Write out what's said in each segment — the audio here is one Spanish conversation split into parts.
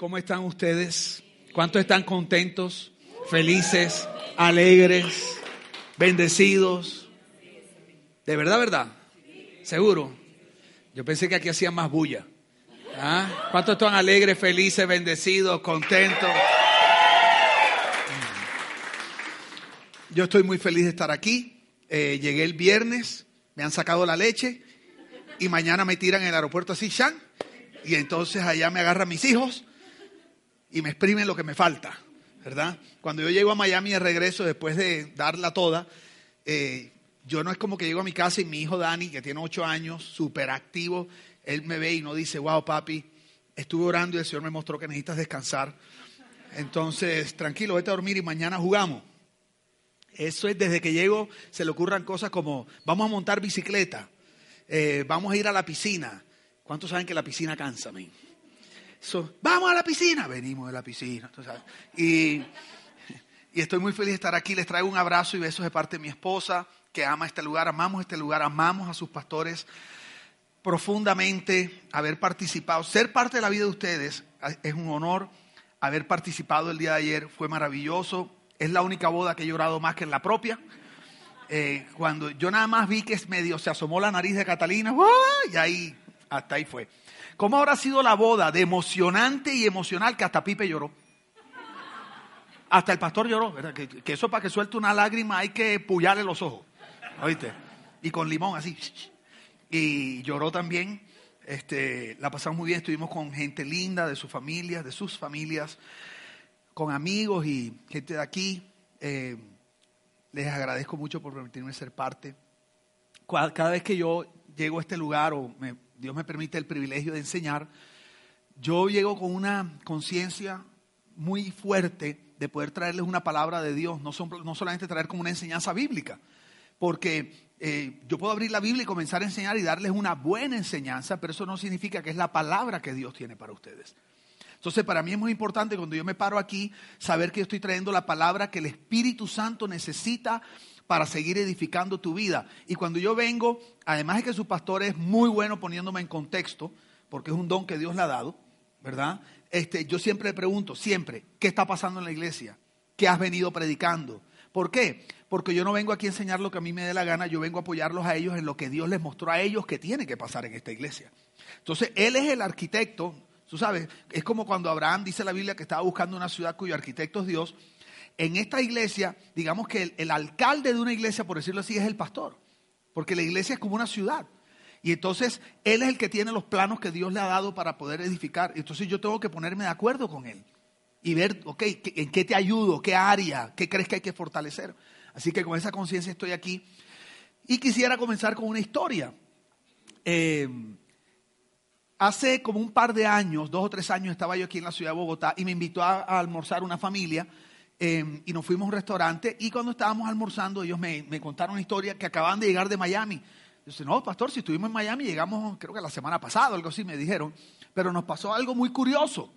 ¿Cómo están ustedes? ¿Cuántos están contentos, felices, alegres, bendecidos? ¿De verdad, verdad? ¿Seguro? Yo pensé que aquí hacían más bulla. ¿Ah? ¿Cuántos están alegres, felices, bendecidos, contentos? Yo estoy muy feliz de estar aquí. Eh, llegué el viernes, me han sacado la leche y mañana me tiran en el aeropuerto así, Shan, y entonces allá me agarran mis hijos y me exprimen lo que me falta, ¿verdad? Cuando yo llego a Miami de regreso después de darla toda, eh, yo no es como que llego a mi casa y mi hijo Dani, que tiene ocho años, súper activo, él me ve y no dice, wow, papi, estuve orando y el Señor me mostró que necesitas descansar. Entonces, tranquilo, vete a dormir y mañana jugamos. Eso es desde que llego, se le ocurran cosas como, vamos a montar bicicleta, eh, vamos a ir a la piscina. ¿Cuántos saben que la piscina cansa, men? Vamos a la piscina, venimos de la piscina. Y, estoy muy feliz de estar aquí. Les traigo un abrazo y besos de parte de mi esposa, que ama este lugar, amamos este lugar, amamos a sus pastores profundamente, haber participado, ser parte de la vida de ustedes es un honor. Haber participado el día de ayer fue maravilloso. Es la única boda que he llorado más que en la propia. Eh, cuando yo nada más vi que se asomó la nariz de Catalina, y ahí, hasta ahí fue. ¿Cómo habrá sido la boda de emocionante y emocional que hasta Pipe lloró? Hasta el pastor lloró, ¿verdad? Que, eso para que suelte una lágrima hay que pullarle los ojos, ¿oíste? Y con limón así. Y lloró también. Este, la pasamos muy bien, estuvimos con gente linda de sus familias, de sus familias, con amigos y gente de aquí. Eh, les agradezco mucho por permitirme ser parte. Cada vez que yo llego a este lugar o me, Dios me permite el privilegio de enseñar, yo llego con una conciencia muy fuerte de poder traerles una palabra de Dios, no, no solamente traer como una enseñanza bíblica, porque eh, yo puedo abrir la Biblia y comenzar a enseñar y darles una buena enseñanza, pero eso no significa que es la palabra que Dios tiene para ustedes. Entonces, para mí es muy importante cuando yo me paro aquí, saber que yo estoy trayendo la palabra que el Espíritu Santo necesita para seguir edificando tu vida. Y cuando yo vengo, además de que su pastor es muy bueno poniéndome en contexto, porque es un don que Dios le ha dado, ¿verdad? Este, yo siempre le pregunto, siempre, ¿qué está pasando en la iglesia? ¿Qué has venido predicando? ¿Por qué? Porque yo no vengo aquí a enseñar lo que a mí me dé la gana, yo vengo a apoyarlos a ellos en lo que Dios les mostró a ellos que tiene que pasar en esta iglesia. Entonces, Él es el arquitecto, tú sabes, es como cuando Abraham dice la Biblia que estaba buscando una ciudad cuyo arquitecto es Dios, en esta iglesia, digamos que el, alcalde de una iglesia, por decirlo así, es el pastor, porque la iglesia es como una ciudad. Y entonces él es el que tiene los planos que Dios le ha dado para poder edificar. Entonces yo tengo que ponerme de acuerdo con él y ver, ok, ¿en qué te ayudo? ¿Qué área? ¿Qué crees que hay que fortalecer? Así que con esa conciencia estoy aquí. Y quisiera comenzar con una historia. Eh, hace como un par de años, dos o tres años, estaba yo aquí en la ciudad de Bogotá y me invitó a almorzar una familia Em, y nos fuimos a un restaurante y cuando estábamos almorzando ellos me, contaron una historia que acababan de llegar de Miami. Yo dije, no, pastor, si estuvimos en Miami, llegamos creo que la semana pasada, algo así me dijeron, pero nos pasó algo muy curioso,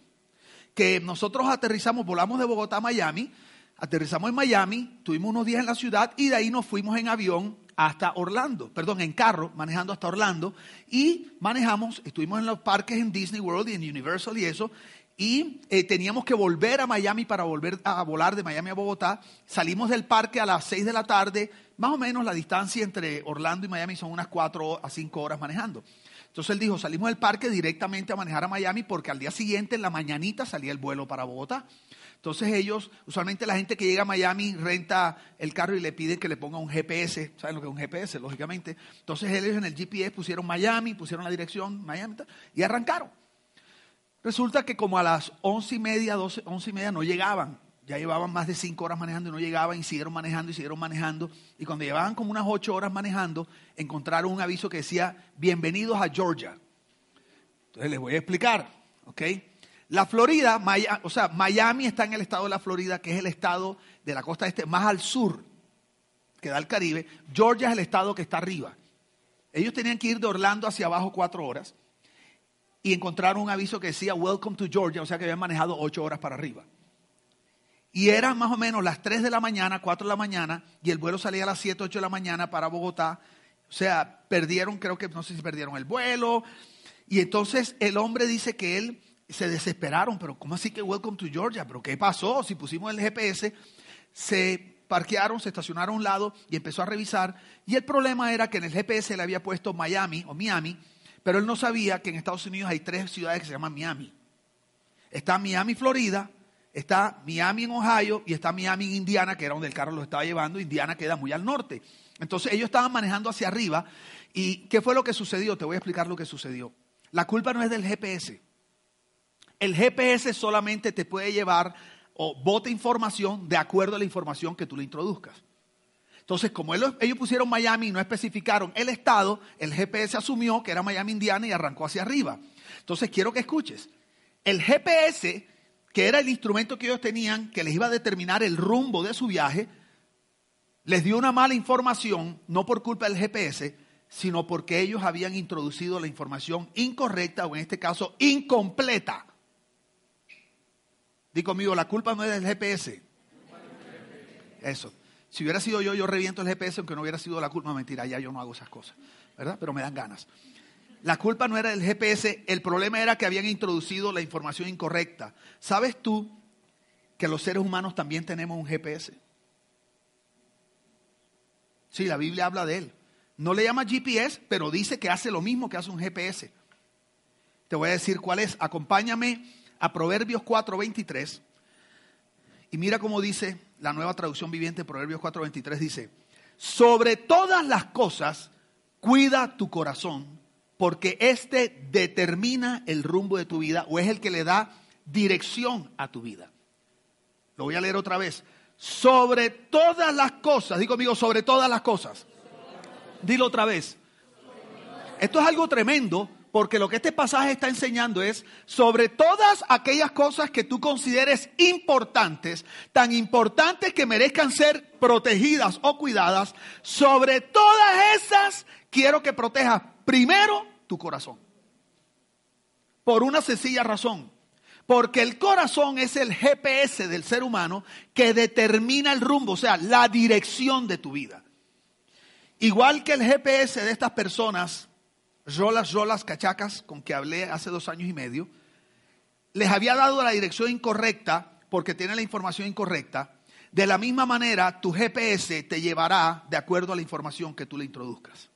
que nosotros aterrizamos, volamos de Bogotá a Miami, aterrizamos en Miami, tuvimos unos días en la ciudad y de ahí nos fuimos en avión hasta Orlando, perdón, en carro, manejando hasta Orlando, y manejamos, estuvimos en los parques en Disney World y en Universal y eso, y eh, teníamos que volver a Miami para volver a volar de Miami a Bogotá. Salimos del parque a las 6 de la tarde, más o menos la distancia entre Orlando y Miami son unas 4 a 5 horas manejando. Entonces él dijo, salimos del parque directamente a manejar a Miami porque al día siguiente, en la mañanita, salía el vuelo para Bogotá. Entonces ellos, usualmente la gente que llega a Miami renta el carro y le piden que le ponga un GPS, ¿saben lo que es un GPS? Lógicamente. Entonces ellos en el GPS pusieron Miami, pusieron la dirección Miami y arrancaron. Resulta que como a las once y media, doce, once y media no llegaban. Ya llevaban más de cinco horas manejando y no llegaban y siguieron manejando y siguieron manejando. Y cuando llevaban como unas ocho horas manejando, encontraron un aviso que decía, bienvenidos a Georgia. Entonces les voy a explicar, ¿ok? La Florida, o sea, Miami está en el estado de la Florida, que es el estado de la costa este más al sur, que da el Caribe. Georgia es el estado que está arriba. Ellos tenían que ir de Orlando hacia abajo cuatro horas y encontraron un aviso que decía Welcome to Georgia, o sea que habían manejado ocho horas para arriba. Y eran más o menos las 3 de la mañana, 4 de la mañana, y el vuelo salía a las 7, 8 de la mañana para Bogotá. O sea, perdieron, creo que no sé si perdieron el vuelo. Y entonces el hombre dice que él se desesperaron, pero ¿cómo así que Welcome to Georgia? ¿Pero qué pasó? Si pusimos el GPS, se parquearon, se estacionaron a un lado y empezó a revisar. Y el problema era que en el GPS le había puesto Miami o Miami, pero él no sabía que en Estados Unidos hay tres ciudades que se llaman Miami. Está Miami, Florida, está Miami en Ohio y está Miami en Indiana, que era donde el carro lo estaba llevando. Indiana queda muy al norte. Entonces ellos estaban manejando hacia arriba. ¿Y qué fue lo que sucedió? Te voy a explicar lo que sucedió. La culpa no es del GPS. El GPS solamente te puede llevar o bote información de acuerdo a la información que tú le introduzcas. Entonces, como ellos, pusieron Miami y no especificaron el estado, el GPS asumió que era Miami, Indiana y arrancó hacia arriba. Entonces, quiero que escuches. El GPS, que era el instrumento que ellos tenían, que les iba a determinar el rumbo de su viaje, les dio una mala información, no por culpa del GPS, sino porque ellos habían introducido la información incorrecta o en este caso incompleta. Di conmigo, la culpa no es del GPS. Eso. Si hubiera sido yo, yo reviento el GPS, aunque no hubiera sido la culpa. Mentira, ya yo no hago esas cosas. ¿Verdad? Pero me dan ganas. La culpa no era del GPS, el problema era que habían introducido la información incorrecta. ¿Sabes tú que los seres humanos también tenemos un GPS? Sí, la Biblia habla de él. No le llama GPS, pero dice que hace lo mismo que hace un GPS. Te voy a decir cuál es. Acompáñame a Proverbios 4:23 y mira cómo dice la nueva traducción viviente, Proverbios 4:23 dice, sobre todas las cosas, cuida tu corazón, porque éste determina el rumbo de tu vida o es el que le da dirección a tu vida. Lo voy a leer otra vez. Sobre todas las cosas, digo conmigo, sobre todas las cosas. Dilo otra vez. Esto es algo tremendo porque lo que este pasaje está enseñando es sobre todas aquellas cosas que tú consideres importantes, tan importantes que merezcan ser protegidas o cuidadas, sobre todas esas quiero que protejas primero tu corazón. Por una sencilla razón. Porque el corazón es el GPS del ser humano que determina el rumbo, o sea, la dirección de tu vida. Igual que el GPS de estas personas Rolas, Rolas, Cachacas, con que hablé hace dos años y medio, les había dado la dirección incorrecta porque tiene la información incorrecta. De la misma manera, tu GPS te llevará de acuerdo a la información que tú le introduzcas.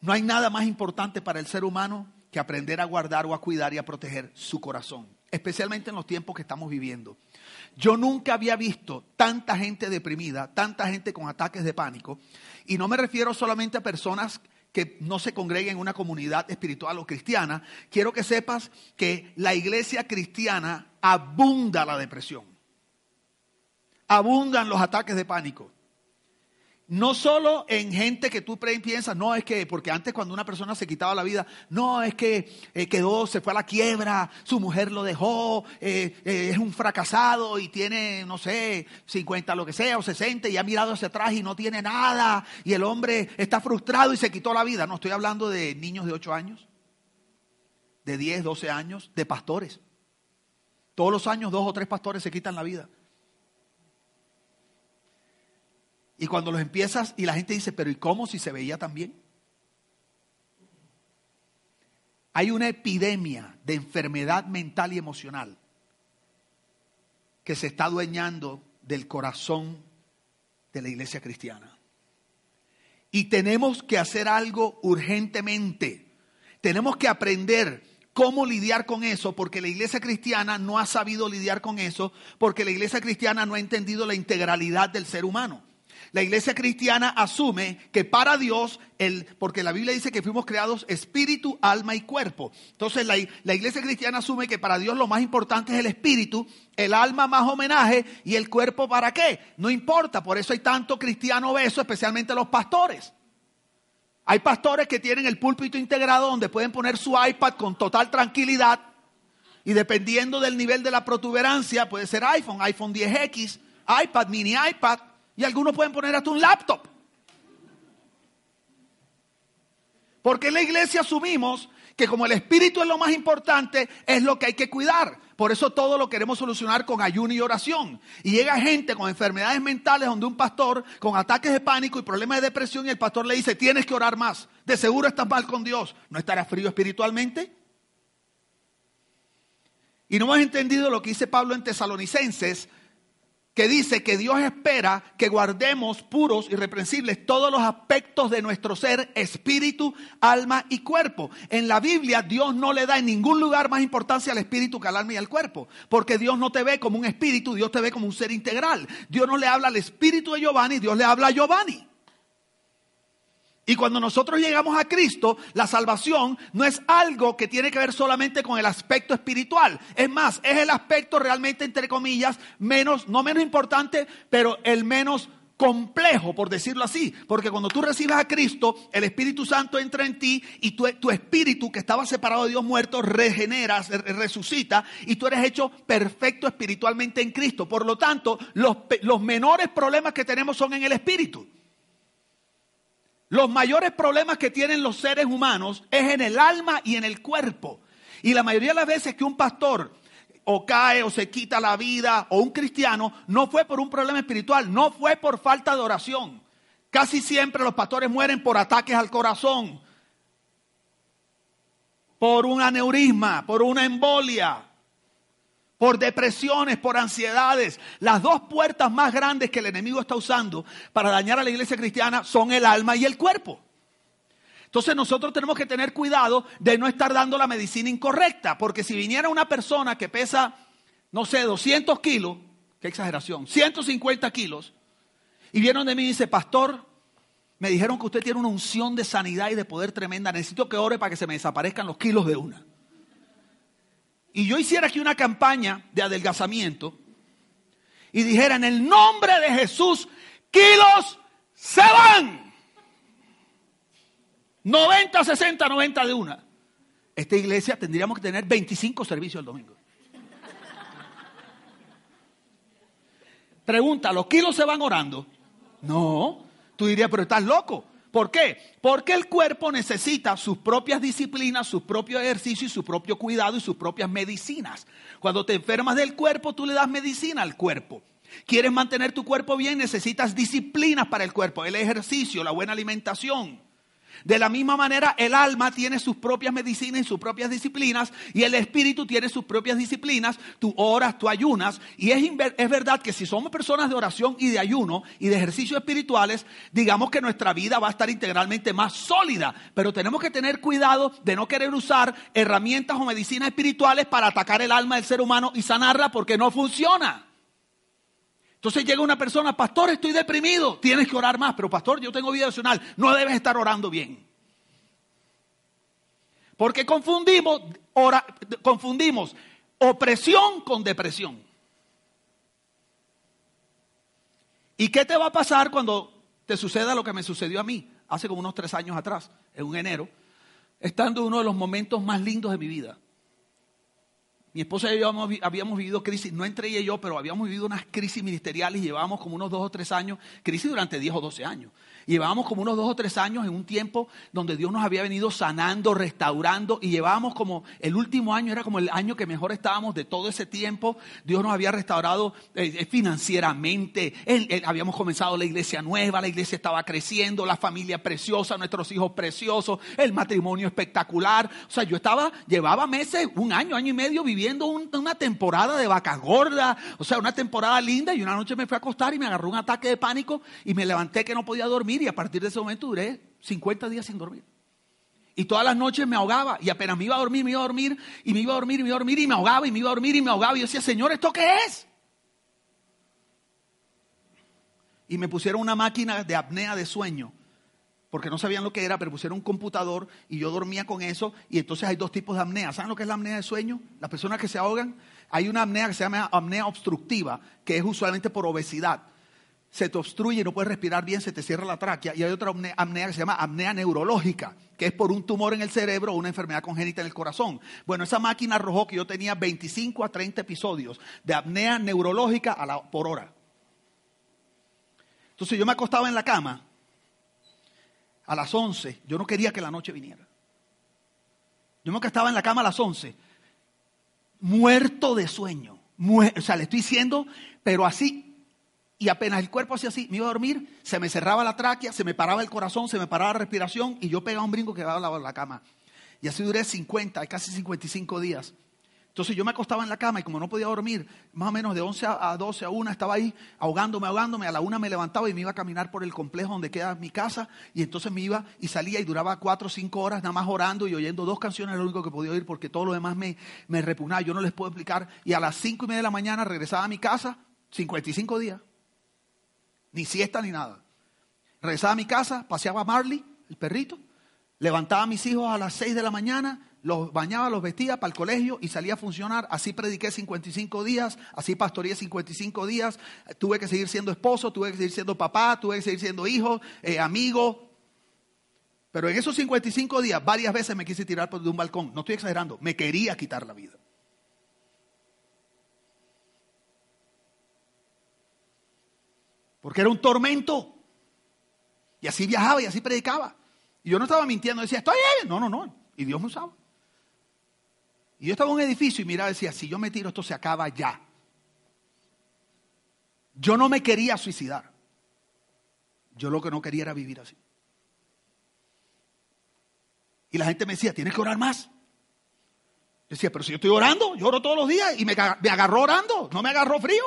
No hay nada más importante para el ser humano que aprender a guardar o a cuidar y a proteger su corazón, especialmente en los tiempos que estamos viviendo. Yo nunca había visto tanta gente deprimida, tanta gente con ataques de pánico, y no me refiero solamente a personas no se congreguen en una comunidad espiritual o cristiana, quiero que sepas que la iglesia cristiana abunda la depresión. Abundan los ataques de pánico. No solo en gente que tú piensas, no es que, porque antes cuando una persona se quitaba la vida, no es que eh, quedó, se fue a la quiebra, su mujer lo dejó, eh, eh, es un fracasado y tiene, no sé, 50, lo que sea, o 60 y ha mirado hacia atrás y no tiene nada, y el hombre está frustrado y se quitó la vida. No estoy hablando de niños de 8 años, de 10, 12 años, de pastores. Todos los años dos o tres pastores se quitan la vida. Y cuando los empiezas y la gente dice, pero ¿y cómo si se veía tan bien? Hay una epidemia de enfermedad mental y emocional que se está adueñando del corazón de la iglesia cristiana. Y tenemos que hacer algo urgentemente. Tenemos que aprender cómo lidiar con eso, porque la iglesia cristiana no ha sabido lidiar con eso, porque la iglesia cristiana no ha entendido la integralidad del ser humano. La iglesia cristiana asume que para Dios, el, porque la Biblia dice que fuimos creados espíritu, alma y cuerpo. Entonces la, la, iglesia cristiana asume que para Dios lo más importante es el espíritu, el alma más homenaje y el cuerpo para qué. No importa, por eso hay tanto cristiano obeso, especialmente los pastores. Hay pastores que tienen el púlpito integrado donde pueden poner su iPad con total tranquilidad y dependiendo del nivel de la protuberancia, puede ser iPhone, iPhone 10X, iPad, mini iPad, y algunos pueden poner hasta un laptop. Porque en la iglesia asumimos que como el espíritu es lo más importante, es lo que hay que cuidar. Por eso todo lo queremos solucionar con ayuno y oración. Y llega gente con enfermedades mentales donde un pastor con ataques de pánico y problemas de depresión y el pastor le dice, tienes que orar más. De seguro estás mal con Dios. ¿No estarás frío espiritualmente? Y no hemos entendido lo que dice Pablo en Tesalonicenses, que dice que Dios espera que guardemos puros, irreprensibles, todos los aspectos de nuestro ser, espíritu, alma y cuerpo. En la Biblia Dios no le da en ningún lugar más importancia al espíritu que al alma y al cuerpo, porque Dios no te ve como un espíritu, Dios te ve como un ser integral. Dios no le habla al espíritu de Giovanni, Dios le habla a Giovanni. Y cuando nosotros llegamos a Cristo, la salvación no es algo que tiene que ver solamente con el aspecto espiritual. Es más, es el aspecto realmente, entre comillas, menos, no menos importante, pero el menos complejo, por decirlo así. Porque cuando tú recibes a Cristo, el Espíritu Santo entra en ti y tu, tu espíritu que estaba separado de Dios muerto regenera, resucita y tú eres hecho perfecto espiritualmente en Cristo. Por lo tanto, los, los menores problemas que tenemos son en el espíritu. Los mayores problemas que tienen los seres humanos es en el alma y en el cuerpo. Y la mayoría de las veces que un pastor o cae o se quita la vida o un cristiano no fue por un problema espiritual, no fue por falta de oración. Casi siempre los pastores mueren por ataques al corazón, por un aneurisma, por una embolia, por depresiones, por ansiedades. Las dos puertas más grandes que el enemigo está usando para dañar a la iglesia cristiana son el alma y el cuerpo. Entonces nosotros tenemos que tener cuidado de no estar dando la medicina incorrecta, porque si viniera una persona que pesa, no sé, 200 kilos, qué exageración, 150 kilos, y vieron de mí y dice, pastor, me dijeron que usted tiene una unción de sanidad y de poder tremenda, necesito que ore para que se me desaparezcan los kilos de una y yo hiciera aquí una campaña de adelgazamiento y dijera en el nombre de Jesús, kilos se van. 90, 60, 90 de una. Esta iglesia tendríamos que tener 25 servicios el domingo. Pregunta, ¿los kilos se van orando? No, tú dirías, pero estás loco. ¿Por qué? Porque el cuerpo necesita sus propias disciplinas, sus propios ejercicios y su propio cuidado y sus propias medicinas. Cuando te enfermas del cuerpo, tú le das medicina al cuerpo. ¿Quieres mantener tu cuerpo bien? Necesitas disciplinas para el cuerpo, el ejercicio, la buena alimentación. De la misma manera, el alma tiene sus propias medicinas y sus propias disciplinas, y el espíritu tiene sus propias disciplinas. Tú oras, tú ayunas, y es, es verdad que si somos personas de oración y de ayuno y de ejercicios espirituales, digamos que nuestra vida va a estar integralmente más sólida, pero tenemos que tener cuidado de no querer usar herramientas o medicinas espirituales para atacar el alma del ser humano y sanarla porque no funciona. Entonces llega una persona, pastor, estoy deprimido, tienes que orar más, pero pastor, yo tengo vida emocional, no debes estar orando bien. Porque confundimos, confundimos opresión con depresión. ¿Y qué te va a pasar cuando te suceda lo que me sucedió a mí hace como unos tres años atrás, en un enero, estando en uno de los momentos más lindos de mi vida? Mi esposa y yo habíamos, vivido crisis, no entre ella y yo, pero habíamos vivido unas crisis ministeriales y llevábamos como unos dos o tres años, crisis durante diez o doce años. Llevábamos como unos dos o tres años en un tiempo donde Dios nos había venido sanando, restaurando y llevábamos como el último año era como el año que mejor estábamos de todo ese tiempo. Dios nos había restaurado eh, eh, financieramente. habíamos comenzado la iglesia nueva, la iglesia estaba creciendo, la familia preciosa, nuestros hijos preciosos, el matrimonio espectacular. O sea, yo estaba, llevaba meses, un año, año y medio viviendo una temporada de vaca gorda, o sea, una temporada linda y una noche me fui a acostar y me agarró un ataque de pánico y me levanté que no podía dormir y a partir de ese momento duré 50 días sin dormir. Y todas las noches me ahogaba y apenas me iba a dormir, me iba a dormir y me iba a dormir y me iba a dormir y me ahogaba y me iba a dormir y me ahogaba y yo decía, Señor, ¿esto qué es? Y me pusieron una máquina de apnea de sueño porque no sabían lo que era, pero pusieron un computador y yo dormía con eso y entonces hay dos tipos de apnea. ¿Saben lo que es la apnea de sueño? Las personas que se ahogan, hay una apnea que se llama apnea obstructiva, que es usualmente por obesidad se te obstruye, no puedes respirar bien, se te cierra la tráquea. Y hay otra apnea que se llama apnea neurológica, que es por un tumor en el cerebro o una enfermedad congénita en el corazón. Bueno, esa máquina arrojó que yo tenía 25 a 30 episodios de apnea neurológica por hora. Entonces yo me acostaba en la cama a las 11. Yo no quería que la noche viniera. Yo me acostaba en la cama a las 11, muerto de sueño. o sea, le estoy diciendo, pero así y apenas el cuerpo hacía así, me iba a dormir, se me cerraba la tráquea, se me paraba el corazón, se me paraba la respiración y yo pegaba un brinco que daba la, la cama. Y así duré 50, casi 55 días. Entonces yo me acostaba en la cama y como no podía dormir, más o menos de 11 a 12 a 1 estaba ahí ahogándome, ahogándome. A la una me levantaba y me iba a caminar por el complejo donde queda mi casa. Y entonces me iba y salía y duraba 4 o 5 horas nada más orando y oyendo dos canciones, lo único que podía oír porque todo lo demás me, me repugnaba. Yo no les puedo explicar. Y a las 5 y media de la mañana regresaba a mi casa, 55 días. Ni siesta ni nada. Regresaba a mi casa, paseaba a Marley, el perrito. Levantaba a mis hijos a las 6 de la mañana, los bañaba, los vestía para el colegio y salía a funcionar. Así prediqué 55 días, así pastoreé 55 días. Tuve que seguir siendo esposo, tuve que seguir siendo papá, tuve que seguir siendo hijo, eh, amigo. Pero en esos 55 días varias veces me quise tirar por de un balcón. No estoy exagerando, me quería quitar la vida. Porque era un tormento. Y así viajaba y así predicaba. Y yo no estaba mintiendo, decía, estoy bien. No, no, no. Y Dios me usaba. Y yo estaba en un edificio y miraba y decía, si yo me tiro, esto se acaba ya. Yo no me quería suicidar. Yo lo que no quería era vivir así. Y la gente me decía, tienes que orar más. Yo decía, pero si yo estoy orando, yo oro todos los días y me, me agarró orando, no me agarró frío.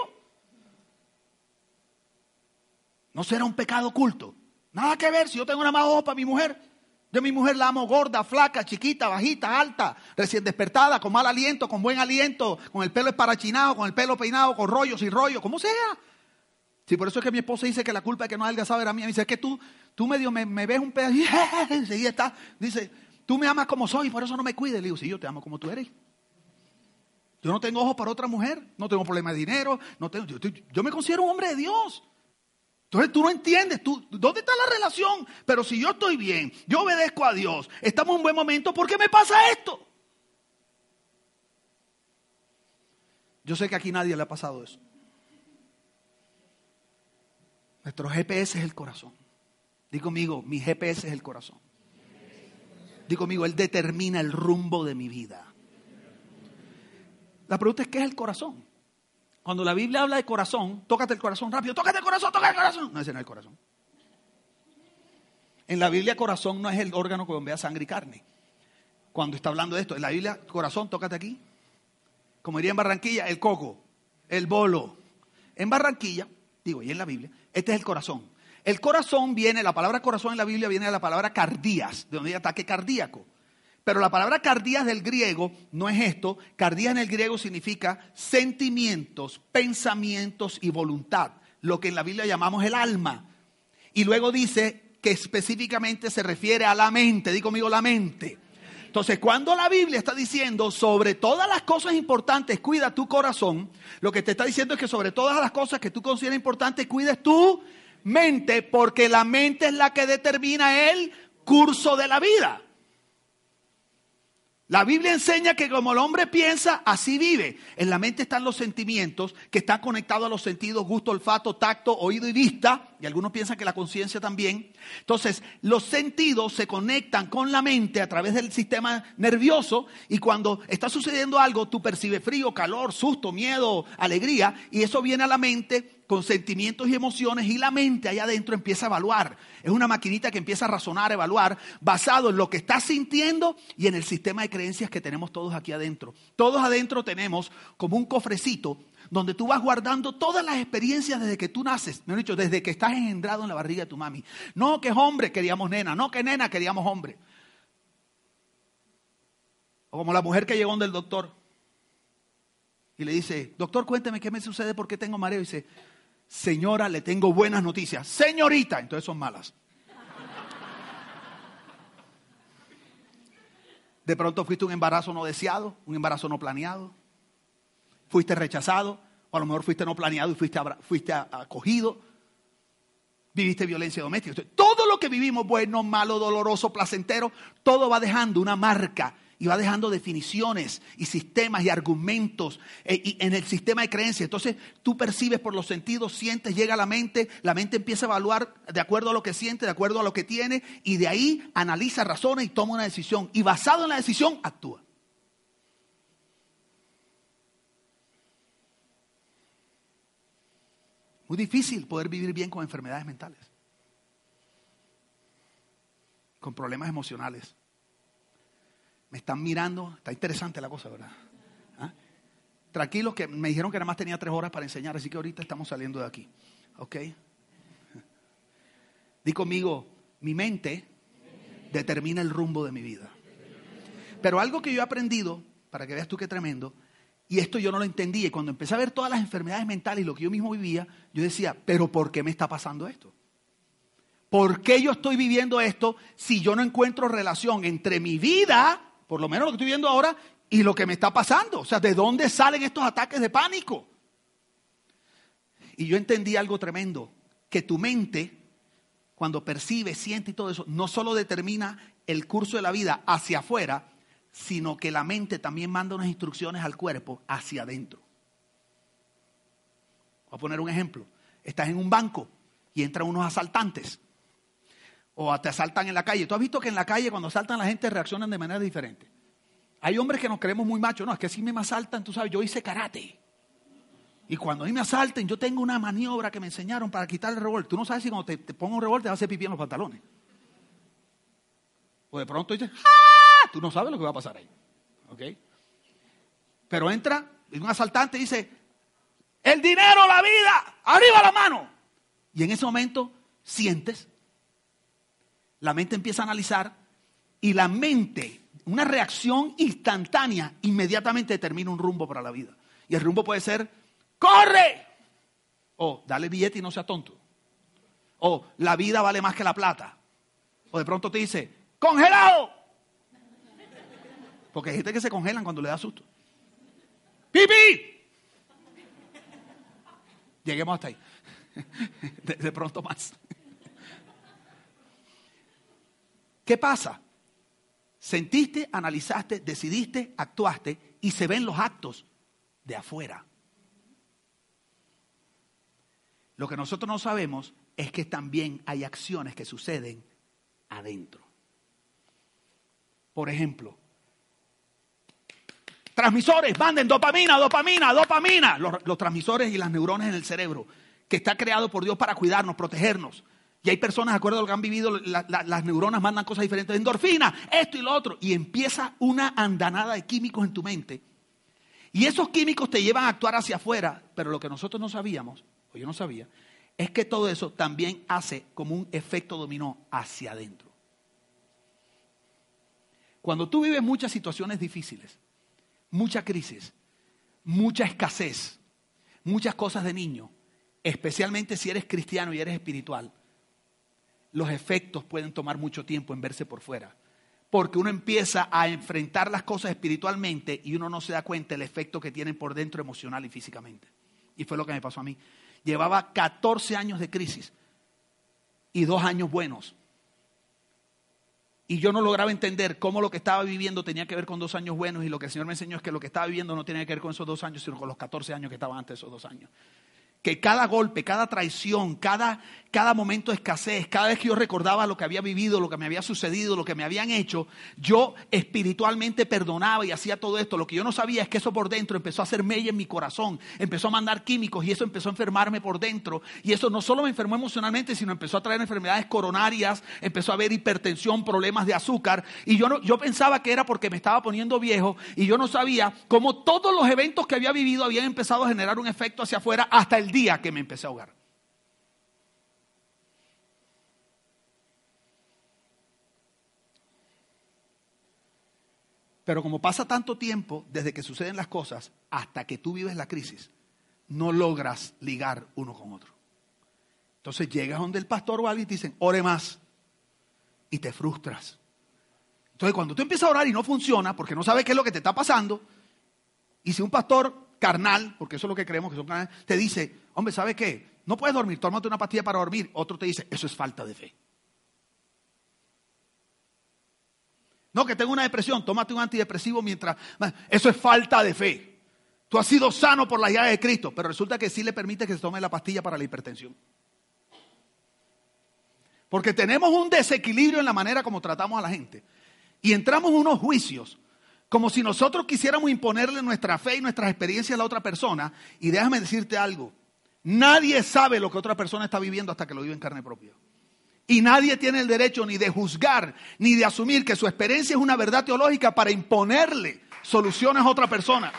No será un pecado oculto. Nada que ver si yo tengo una más ojo para mi mujer. Yo a mi mujer la amo gorda, flaca, chiquita, bajita, alta, recién despertada, con mal aliento, con buen aliento, con el pelo esparachinado, con el pelo peinado, con rollos y rollos, como sea. Sí, por eso es que mi esposa dice que la culpa de que no adelgazaba era mía. Me dice, que tú, tú medio me, me ves un pedazo y está. Dice, tú me amas como soy por eso no me cuides. Le digo, sí, yo te amo como tú eres. Yo no tengo ojos para otra mujer, no tengo problema de dinero, no tengo, yo me considero un hombre de Dios. Entonces tú no entiendes, tú, ¿dónde está la relación? Pero si yo estoy bien, yo obedezco a Dios, estamos en un buen momento, ¿por qué me pasa esto? Yo sé que aquí nadie le ha pasado eso. Nuestro GPS es el corazón. Digo conmigo, mi GPS es el corazón. Digo conmigo, Él determina el rumbo de mi vida. La pregunta es, ¿qué es el corazón? Cuando la Biblia habla de corazón, tócate el corazón rápido, tócate el corazón, tócate el corazón. No, ese no es el corazón. En la Biblia corazón no es el órgano que bombea sangre y carne. Cuando está hablando de esto, en la Biblia corazón, tócate aquí. Como diría en Barranquilla, el coco, el bolo. En Barranquilla, digo, y en la Biblia, este es el corazón. El corazón viene, la palabra corazón en la Biblia viene de la palabra cardías, de donde hay ataque cardíaco. Pero la palabra cardías del griego no es esto. Cardías en el griego significa sentimientos, pensamientos y voluntad. Lo que en la Biblia llamamos el alma. Y luego dice que específicamente se refiere a la mente. Digo conmigo la mente. Entonces, cuando la Biblia está diciendo sobre todas las cosas importantes, cuida tu corazón, lo que te está diciendo es que sobre todas las cosas que tú consideras importantes, cuides tu mente, porque la mente es la que determina el curso de la vida. La Biblia enseña que como el hombre piensa, así vive. En la mente están los sentimientos que están conectados a los sentidos gusto, olfato, tacto, oído y vista. Y algunos piensan que la conciencia también. Entonces, los sentidos se conectan con la mente a través del sistema nervioso. Y cuando está sucediendo algo, tú percibes frío, calor, susto, miedo, alegría. Y eso viene a la mente con sentimientos y emociones y la mente allá adentro empieza a evaluar. Es una maquinita que empieza a razonar, a evaluar, basado en lo que estás sintiendo y en el sistema de creencias que tenemos todos aquí adentro. Todos adentro tenemos como un cofrecito donde tú vas guardando todas las experiencias desde que tú naces, me han dicho, desde que estás engendrado en la barriga de tu mami. No que es hombre, queríamos nena, no que nena, queríamos hombre. O como la mujer que llegó donde el doctor y le dice, doctor, cuénteme qué me sucede, por qué tengo mareo. Y dice, señora, le tengo buenas noticias. Señorita, entonces son malas. De pronto fuiste un embarazo no deseado, un embarazo no planeado. Fuiste rechazado, o a lo mejor fuiste no planeado y fuiste, fuiste acogido. Viviste violencia doméstica. todo lo que vivimos, bueno, malo, doloroso, placentero, todo va dejando una marca y va dejando definiciones y sistemas y argumentos eh, en el sistema de creencias. Entonces tú percibes por los sentidos, sientes, llega a la mente, la mente empieza a evaluar de acuerdo a lo que siente, de acuerdo a lo que tiene, y de ahí analiza, razona y toma una decisión. Y basado en la decisión, actúa. Muy difícil poder vivir bien con enfermedades mentales, con problemas emocionales me están mirando, está interesante la cosa, ¿verdad? ¿Ah? Tranquilos que me dijeron que nada más tenía tres horas para enseñar, así que ahorita estamos saliendo de aquí. ¿Ok? Di conmigo, mi mente determina el rumbo de mi vida. Pero algo que yo he aprendido, para que veas tú qué tremendo, y esto yo no lo entendía, y cuando empecé a ver todas las enfermedades mentales y lo que yo mismo vivía, yo decía, pero ¿por qué me está pasando esto? ¿Por qué yo estoy viviendo esto si yo no encuentro relación entre mi vida, por lo menos lo que estoy viviendo ahora, y lo que me está pasando? O sea, ¿de dónde salen estos ataques de pánico? Y yo entendí algo tremendo, que tu mente, cuando percibe, siente y todo eso, no solo determina el curso de la vida hacia afuera, sino que la mente también manda unas instrucciones al cuerpo hacia adentro. Voy a poner un ejemplo. Estás en un banco y entran unos asaltantes o te asaltan en la calle. Tú has visto que en la calle cuando asaltan la gente reaccionan de manera diferente. Hay hombres que nos creemos muy machos. No, es que si me asaltan, tú sabes, yo hice karate. Y cuando a mí me asalten, yo tengo una maniobra que me enseñaron para quitar el revólver. Tú no sabes si cuando te, pongo un revólver te vas a hacer pipí en los pantalones. O de pronto dices, ¡ah! Tú no sabes lo que va a pasar ahí. ¿Ok? Pero entra un asaltante y dice, el dinero, la vida, arriba la mano. Y en ese momento sientes la mente empieza a analizar y la mente, una reacción instantánea, inmediatamente determina un rumbo para la vida. Y el rumbo puede ser, corre, o dale billete y no sea tonto, o la vida vale más que la plata, o de pronto te dice, congelado, porque hay gente que se congelan cuando le da susto. ¡Pipi! Lleguemos hasta ahí. de pronto más. ¿Qué pasa? Sentiste, analizaste, decidiste, actuaste y se ven los actos de afuera. Lo que nosotros no sabemos es que también hay acciones que suceden adentro. Por ejemplo, transmisores, manden dopamina, dopamina, dopamina. Los, transmisores y las neuronas en el cerebro, que está creado por Dios para cuidarnos, protegernos. Y hay personas, de acuerdo a lo que han vivido, las neuronas mandan cosas diferentes, endorfina, esto y lo otro. Y empieza una andanada de químicos en tu mente. Y esos químicos te llevan a actuar hacia afuera. Pero lo que nosotros no sabíamos, o yo no sabía, es que todo eso también hace como un efecto dominó hacia adentro. Cuando tú vives muchas situaciones difíciles, mucha crisis, mucha escasez, muchas cosas de niño, especialmente si eres cristiano y eres espiritual, los efectos pueden tomar mucho tiempo en verse por fuera. Porque uno empieza a enfrentar las cosas espiritualmente y uno no se da cuenta del efecto que tienen por dentro emocional y físicamente. Y fue lo que me pasó a mí. Llevaba 14 años de crisis y dos años buenos. Y yo no lograba entender cómo lo que estaba viviendo tenía que ver con dos años buenos y lo que el Señor me enseñó es que lo que estaba viviendo no tenía que ver con esos dos años, sino con los 14 años que estaban antes de esos dos años que cada golpe, cada traición, cada, cada momento de escasez, cada vez que yo recordaba lo que había vivido, lo que me había sucedido, lo que me habían hecho, yo espiritualmente perdonaba y hacía todo esto. Lo que yo no sabía es que eso por dentro empezó a hacer mella en mi corazón, empezó a mandar químicos y eso empezó a enfermarme por dentro. Y eso no solo me enfermó emocionalmente, sino empezó a traer enfermedades coronarias, empezó a haber hipertensión, problemas de azúcar. Y yo, no, yo pensaba que era porque me estaba poniendo viejo y yo no sabía cómo todos los eventos que había vivido habían empezado a generar un efecto hacia afuera hasta el día que me empecé a ahogar. Pero como pasa tanto tiempo desde que suceden las cosas hasta que tú vives la crisis, no logras ligar uno con otro. Entonces llegas donde el pastor o alguien y te dicen, ore más. Y te frustras. Entonces cuando tú empiezas a orar y no funciona porque no sabes qué es lo que te está pasando, y si un pastor carnal, porque eso es lo que creemos que son carnales, te dice, hombre, ¿sabe qué? No puedes dormir, tómate una pastilla para dormir. Otro te dice, eso es falta de fe. No, que tengo una depresión, tómate un antidepresivo mientras... Eso es falta de fe. Tú has sido sano por la llave de Cristo, pero resulta que sí le permite que se tome la pastilla para la hipertensión. Porque tenemos un desequilibrio en la manera como tratamos a la gente. Y entramos en unos juicios como si nosotros quisiéramos imponerle nuestra fe y nuestras experiencias a la otra persona. Y déjame decirte algo, nadie sabe lo que otra persona está viviendo hasta que lo vive en carne propia. Y nadie tiene el derecho ni de juzgar, ni de asumir que su experiencia es una verdad teológica para imponerle soluciones a otra persona.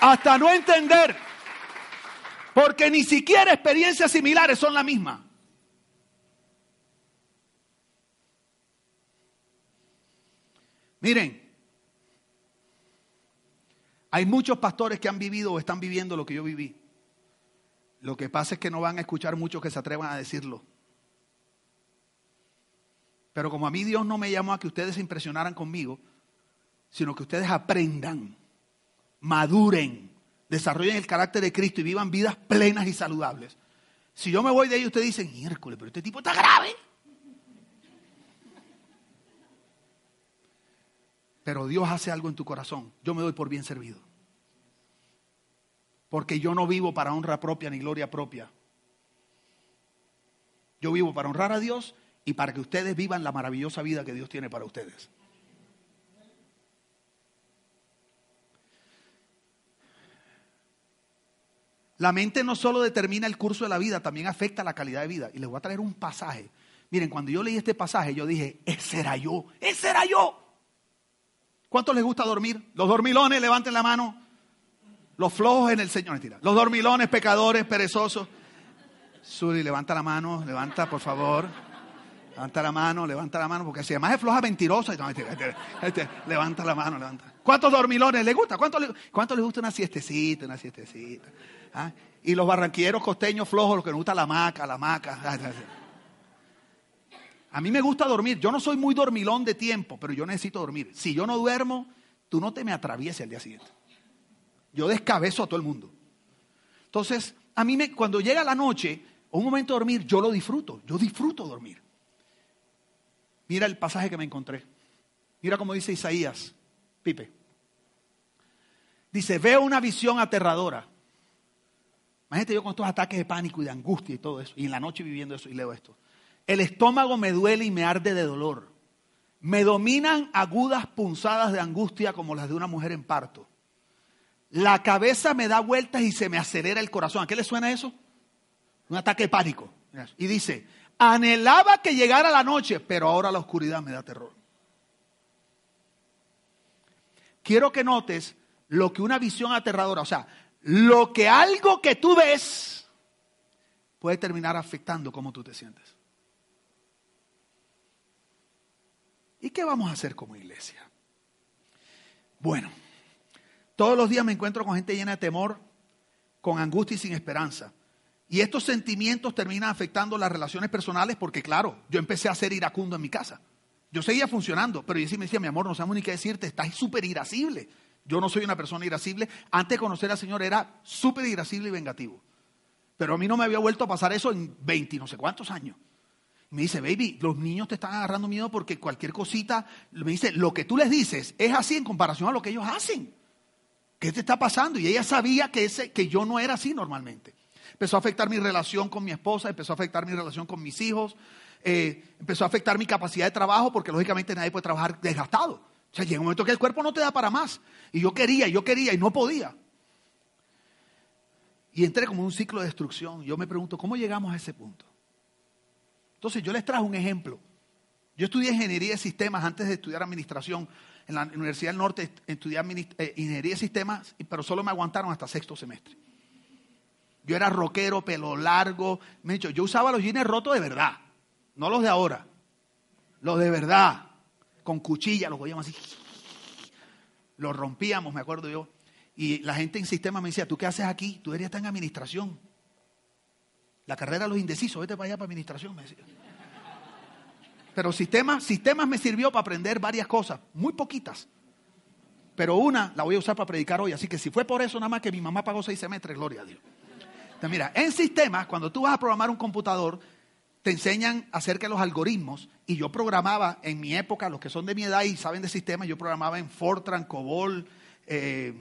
Hasta no entender. Porque ni siquiera experiencias similares son la misma. Miren, hay muchos pastores que han vivido o están viviendo lo que yo viví. Lo que pasa es que no van a escuchar muchos que se atrevan a decirlo. Pero como a mí Dios no me llamó a que ustedes se impresionaran conmigo, sino que ustedes aprendan, maduren, desarrollen el carácter de Cristo y vivan vidas plenas y saludables. Si yo me voy de ahí, ustedes dicen, miércoles, pero este tipo está grave. Pero Dios hace algo en tu corazón. Yo me doy por bien servido. Porque yo no vivo para honra propia ni gloria propia. Yo vivo para honrar a Dios y para que ustedes vivan la maravillosa vida que Dios tiene para ustedes. La mente no solo determina el curso de la vida, también afecta la calidad de vida. Y les voy a traer un pasaje. Miren, cuando yo leí este pasaje, yo dije, ese era yo, ese era yo. ¿Cuántos les gusta dormir? Los dormilones, levanten la mano. Los flojos en el Señor, mentira. Los dormilones, pecadores, perezosos. Suri, levanta la mano, levanta, por favor. Levanta la mano, levanta la mano, porque si además es floja, mentirosa. Este, levanta la mano, levanta. ¿Cuántos dormilones les gusta? ¿Cuántos les, gusta una siestecita, una siestecita? ¿Ah? Y los barranquilleros costeños flojos, los que les gusta la maca, la maca. A mí me gusta dormir. Yo no soy muy dormilón de tiempo, pero yo necesito dormir. Si yo no duermo, tú no te me atravieses al día siguiente. Yo descabezo a todo el mundo. Entonces, a mí me, cuando llega la noche un momento de dormir, yo lo disfruto. Yo disfruto dormir. Mira el pasaje que me encontré. Mira cómo dice Isaías, Pipe. Dice, veo una visión aterradora. Imagínate yo con estos ataques de pánico y de angustia y todo eso. Y en la noche viviendo eso y leo esto. El estómago me duele y me arde de dolor. Me dominan agudas punzadas de angustia como las de una mujer en parto. La cabeza me da vueltas y se me acelera el corazón. ¿A qué le suena eso? Un ataque pánico. Y dice, Anhelaba que llegara la noche, pero ahora la oscuridad me da terror. Quiero que notes lo que una visión aterradora, o sea, lo que algo que tú ves puede terminar afectando cómo tú te sientes. ¿Y qué vamos a hacer como iglesia? Bueno, todos los días me encuentro con gente llena de temor, con angustia y sin esperanza. Y estos sentimientos terminan afectando las relaciones personales porque, claro, yo empecé a ser iracundo en mi casa. Yo seguía funcionando, pero yo sí me decía, mi amor, no sabemos ni qué decirte, estás súper irascible. Yo no soy una persona irascible. Antes de conocer al Señor era súper irascible y vengativo. Pero a mí no me había vuelto a pasar eso en 20, no sé cuántos años. Me dice, baby, los niños te están agarrando miedo porque cualquier cosita, me dice, lo que tú les dices es así en comparación a lo que ellos hacen. ¿Qué te está pasando? Y ella sabía que, ese, que yo no era así normalmente empezó a afectar mi relación con mi esposa, empezó a afectar mi relación con mis hijos, eh, empezó a afectar mi capacidad de trabajo, porque lógicamente nadie puede trabajar desgastado. O sea, llega un momento que el cuerpo no te da para más. Y yo quería, yo quería y no podía. Y entré como en un ciclo de destrucción. Yo me pregunto, ¿cómo llegamos a ese punto? Entonces yo les trajo un ejemplo. Yo estudié ingeniería de sistemas antes de estudiar administración. En la Universidad del Norte estudié eh, ingeniería de sistemas, pero solo me aguantaron hasta sexto semestre. Yo era rockero, pelo largo. Me dicho, yo usaba los jeans rotos de verdad, no los de ahora. Los de verdad, con cuchilla, los cogíamos así. Los rompíamos, me acuerdo yo. Y la gente en sistema me decía, ¿tú qué haces aquí? Tú deberías estar en administración. La carrera de los indecisos, vete para allá para administración, me decía. Pero sistemas, sistemas me sirvió para aprender varias cosas, muy poquitas. Pero una la voy a usar para predicar hoy. Así que si fue por eso nada más que mi mamá pagó seis semestres, gloria a Dios mira, en sistemas, cuando tú vas a programar un computador, te enseñan acerca de los algoritmos. Y yo programaba en mi época, los que son de mi edad y saben de sistemas, yo programaba en Fortran, COBOL. Eh,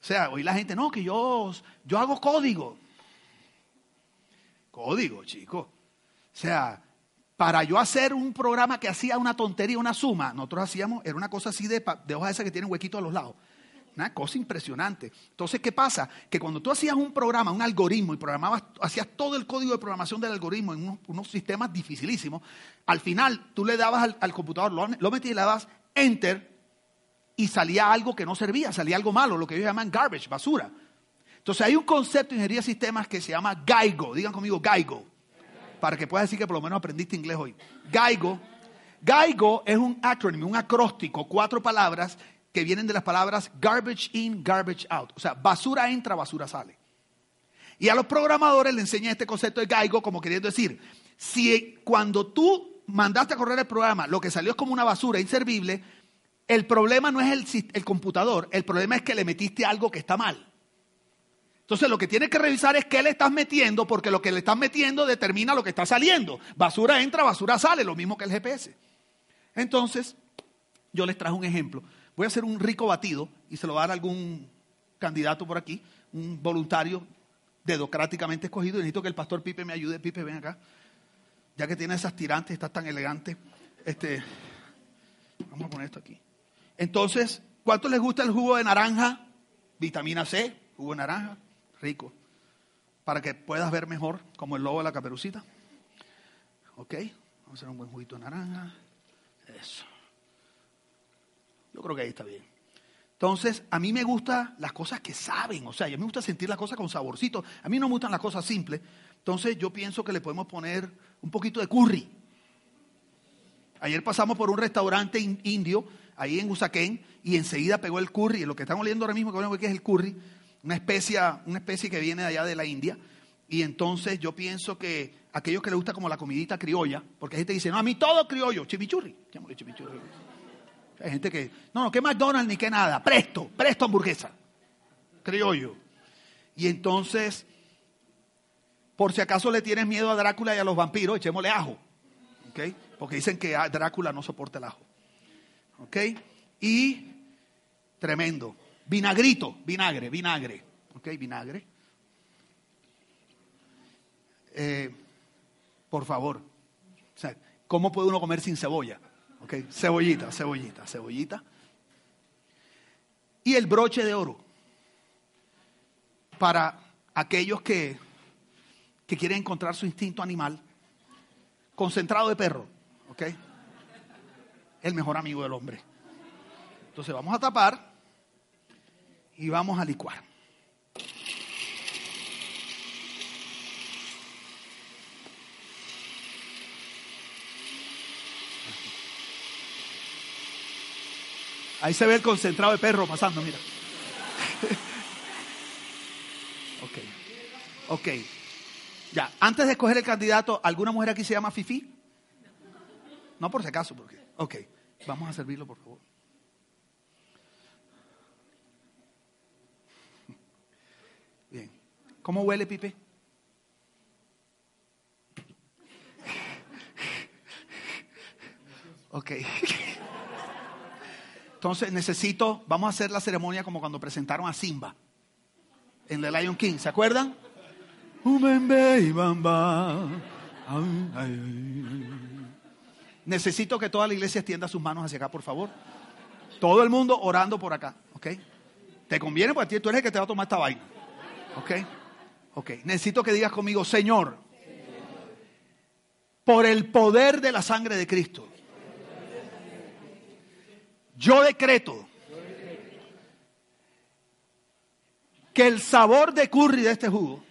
o sea, hoy la gente, no, que yo, yo hago código. Código, chico. O sea, para yo hacer un programa que hacía una tontería, una suma, nosotros hacíamos, era una cosa así de, de hojas esas que tienen huequito a los lados. Una cosa impresionante. Entonces, ¿qué pasa? Que cuando tú hacías un programa, un algoritmo, y programabas, hacías todo el código de programación del algoritmo en unos, sistemas dificilísimos, al final tú le dabas al, computador, lo, metías y le dabas enter, y salía algo que no servía, salía algo malo, lo que ellos llaman garbage, basura. Entonces hay un concepto de ingeniería de sistemas que se llama GAIGO. Digan conmigo GAIGO. Para que puedas decir que por lo menos aprendiste inglés hoy. GAIGO. GAIGO es un acrónimo, un acróstico, cuatro palabras que vienen de las palabras garbage in, garbage out. O sea, basura entra, basura sale. Y a los programadores le enseñan este concepto de GAIGO como queriendo decir, si cuando tú mandaste a correr el programa, lo que salió es como una basura inservible, el problema no es el, el computador, el problema es que le metiste algo que está mal. Entonces lo que tienes que revisar es qué le estás metiendo, porque lo que le estás metiendo determina lo que está saliendo. Basura entra, basura sale, lo mismo que el GPS. Entonces, yo les traje un ejemplo. Voy a hacer un rico batido y se lo va a dar algún candidato por aquí, un voluntario dedocráticamente escogido. Necesito que el pastor Pipe me ayude. Pipe, ven acá. Ya que tiene esas tirantes, estás tan elegante. Este, vamos a poner esto aquí. Entonces, ¿cuánto les gusta el jugo de naranja? Vitamina C, jugo de naranja rico, para que puedas ver mejor como el lobo de la caperucita. ¿Ok? Vamos a hacer un buen juguito de naranja. Eso. Yo creo que ahí está bien. Entonces, a mí me gustan las cosas que saben, o sea, mí me gusta sentir las cosas con saborcito. A mí no me gustan las cosas simples. Entonces, yo pienso que le podemos poner un poquito de curry. Ayer pasamos por un restaurante indio, ahí en Usaquén, y enseguida pegó el curry. Lo que están oliendo ahora mismo, que es el curry, una especie, una especie que viene de allá de la India. Y entonces yo pienso que aquellos que les gusta como la comidita criolla, porque hay gente que dice, no, a mí todo criollo, chimichurri. chimichurri. Hay gente que, no, no, que McDonald's ni que nada, presto, presto hamburguesa, criollo. Y entonces, por si acaso le tienes miedo a Drácula y a los vampiros, echémosle ajo. Porque dicen que Drácula no soporta el ajo. Y tremendo. Vinagrito, vinagre, vinagre. ¿Ok? Vinagre. Eh, por favor. O sea, ¿cómo puede uno comer sin cebolla? ¿Ok? Cebollita, cebollita, cebollita. Y el broche de oro. Para aquellos que, que quieren encontrar su instinto animal. Concentrado de perro. ¿Ok? El mejor amigo del hombre. Entonces vamos a tapar y vamos a licuar. Ahí se ve el concentrado de perro pasando, mira. ok. Ok. Ya, antes de escoger el candidato, ¿alguna mujer aquí se llama Fifi? No por si acaso, porque. Ok, vamos a servirlo, por favor. ¿Cómo huele, Pipe? Ok. Entonces necesito, vamos a hacer la ceremonia como cuando presentaron a Simba en The Lion King, ¿se acuerdan? Necesito que toda la iglesia extienda sus manos hacia acá, por favor. Todo el mundo orando por acá, ¿ok? ¿Te conviene? Porque tú eres el que te va a tomar esta vaina, ¿ok? Ok, necesito que digas conmigo, Señor, por el poder de la sangre de Cristo, yo decreto que el sabor de curry de este jugo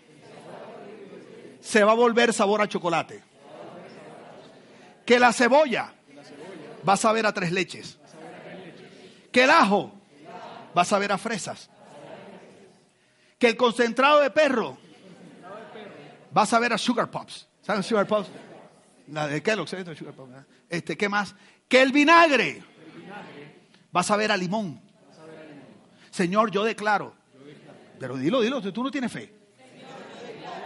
se va a volver sabor a chocolate. Que la cebolla va a saber a tres leches. Que el ajo va a saber a fresas. Que el concentrado de perro Vas a ver a Sugar Pops. ¿Saben Sugar Pops? Kellogg, Sugar Pops. Este, ¿Qué más? Que el vinagre. Vas a ver a limón. Señor, yo declaro. Pero dilo, dilo, tú no tienes fe.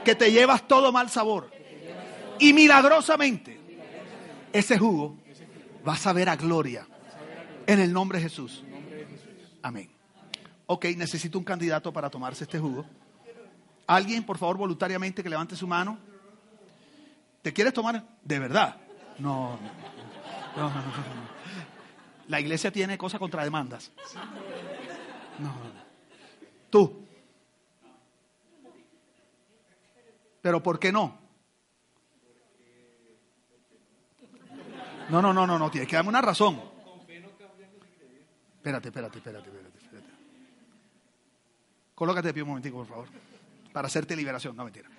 Que te llevas todo mal sabor. Y milagrosamente, ese jugo vas a ver a gloria. En el nombre de Jesús. Amén. Ok, necesito un candidato para tomarse este jugo. Alguien, por favor, voluntariamente que levante su mano. ¿Te quieres tomar de verdad? No, no, La iglesia tiene cosas contra demandas. No, Tú. Pero ¿por qué no? No, no, no, no, no, tienes que darme una razón. Espérate, espérate, espérate, espérate. Colócate de pie un momentico, por favor. Para hacerte liberación. No, mentira.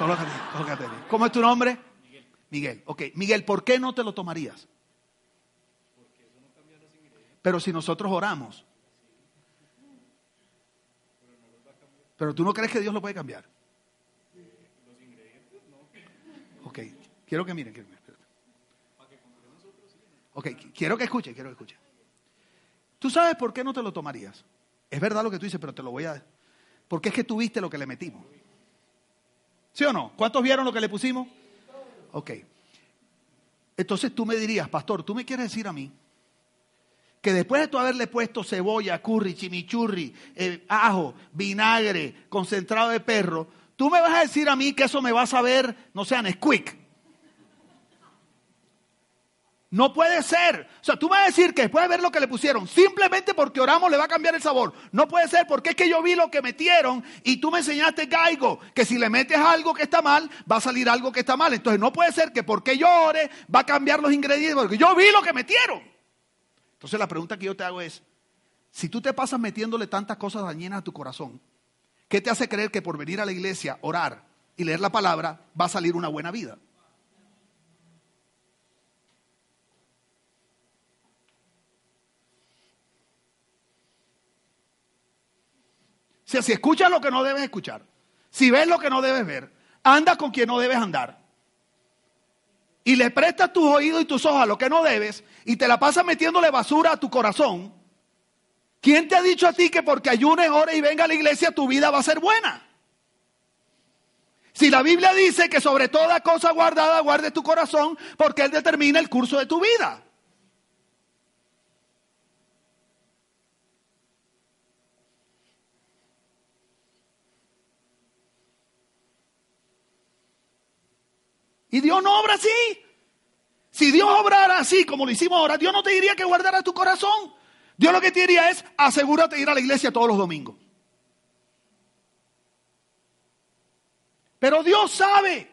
Colócate, colócate. ¿Cómo es tu nombre? Miguel. Miguel. Ok. Miguel, ¿por qué no te lo tomarías? Pero si nosotros oramos. Pero tú no crees que Dios lo puede cambiar. Ok. Quiero que miren. Quiero, ok. Quiero que escuchen, quiero que escuchen. ¿Tú sabes por qué no te lo tomarías? Es verdad lo que tú dices, pero te lo voy a... Porque es que tú viste lo que le metimos. ¿Sí o no? ¿Cuántos vieron lo que le pusimos? Ok. Entonces tú me dirías, pastor, tú me quieres decir a mí que después de tú haberle puesto cebolla, curry, chimichurri, eh, ajo, vinagre, concentrado de perro, tú me vas a decir a mí que eso me va a saber, no sé, Nesquik. No puede ser. O sea, tú vas a decir que después de ver lo que le pusieron, simplemente porque oramos le va a cambiar el sabor. No puede ser porque es que yo vi lo que metieron y tú me enseñaste, Gaigo, que si le metes algo que está mal, va a salir algo que está mal. Entonces no puede ser que porque yo ore va a cambiar los ingredientes, porque yo vi lo que metieron. Entonces la pregunta que yo te hago es, si tú te pasas metiéndole tantas cosas dañinas a tu corazón, ¿qué te hace creer que por venir a la iglesia, orar y leer la palabra, va a salir una buena vida? Si, escuchas lo que no debes escuchar, si ves lo que no debes ver, anda con quien no debes andar, y le prestas tus oídos y tus ojos a lo que no debes, y te la pasas metiéndole basura a tu corazón, ¿quién te ha dicho a ti que porque ayunes, ores y venga a la iglesia tu vida va a ser buena? Si la Biblia dice que sobre toda cosa guardada guarde tu corazón, porque Él determina el curso de tu vida. Y Dios no obra así. Si Dios obrara así como lo hicimos ahora, Dios no te diría que guardara tu corazón. Dios lo que te diría es, asegúrate de ir a la iglesia todos los domingos. Pero Dios sabe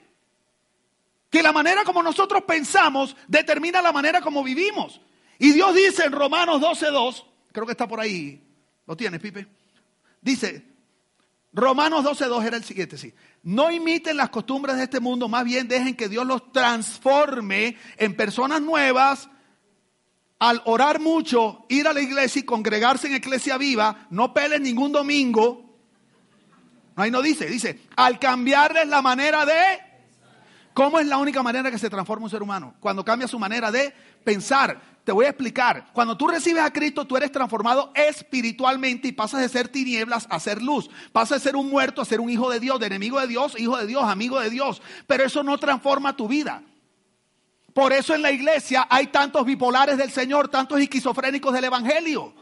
que la manera como nosotros pensamos determina la manera como vivimos. Y Dios dice en Romanos 12.2, creo que está por ahí, ¿lo tienes, Pipe? Dice, Romanos 12.2 era el siguiente, sí. No imiten las costumbres de este mundo, más bien dejen que Dios los transforme en personas nuevas. Al orar mucho, ir a la iglesia y congregarse en iglesia viva, no pelen ningún domingo. Ahí no dice, dice, al cambiarles la manera de... ¿Cómo es la única manera que se transforma un ser humano? Cuando cambia su manera de pensar. Te voy a explicar. Cuando tú recibes a Cristo, tú eres transformado espiritualmente y pasas de ser tinieblas a ser luz. Pasas de ser un muerto a ser un hijo de Dios, de enemigo de Dios, hijo de Dios, amigo de Dios. Pero eso no transforma tu vida. Por eso en la iglesia hay tantos bipolares del Señor, tantos esquizofrénicos del Evangelio.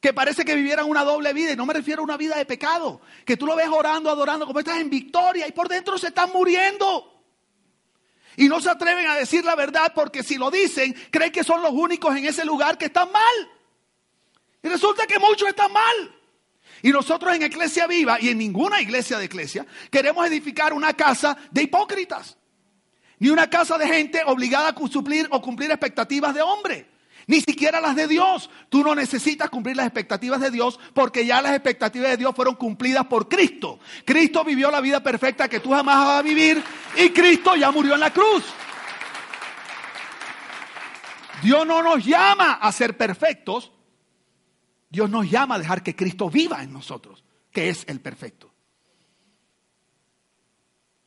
Que parece que vivieran una doble vida, y no me refiero a una vida de pecado. Que tú lo ves orando, adorando, como estás en victoria, y por dentro se están muriendo. Y no se atreven a decir la verdad porque si lo dicen, creen que son los únicos en ese lugar que están mal. Y resulta que muchos están mal. Y nosotros en Iglesia Viva y en ninguna iglesia de iglesia queremos edificar una casa de hipócritas. Ni una casa de gente obligada a suplir o cumplir expectativas de hombre. Ni siquiera las de Dios. Tú no necesitas cumplir las expectativas de Dios porque ya las expectativas de Dios fueron cumplidas por Cristo. Cristo vivió la vida perfecta que tú jamás vas a vivir y Cristo ya murió en la cruz. Dios no nos llama a ser perfectos. Dios nos llama a dejar que Cristo viva en nosotros, que es el perfecto.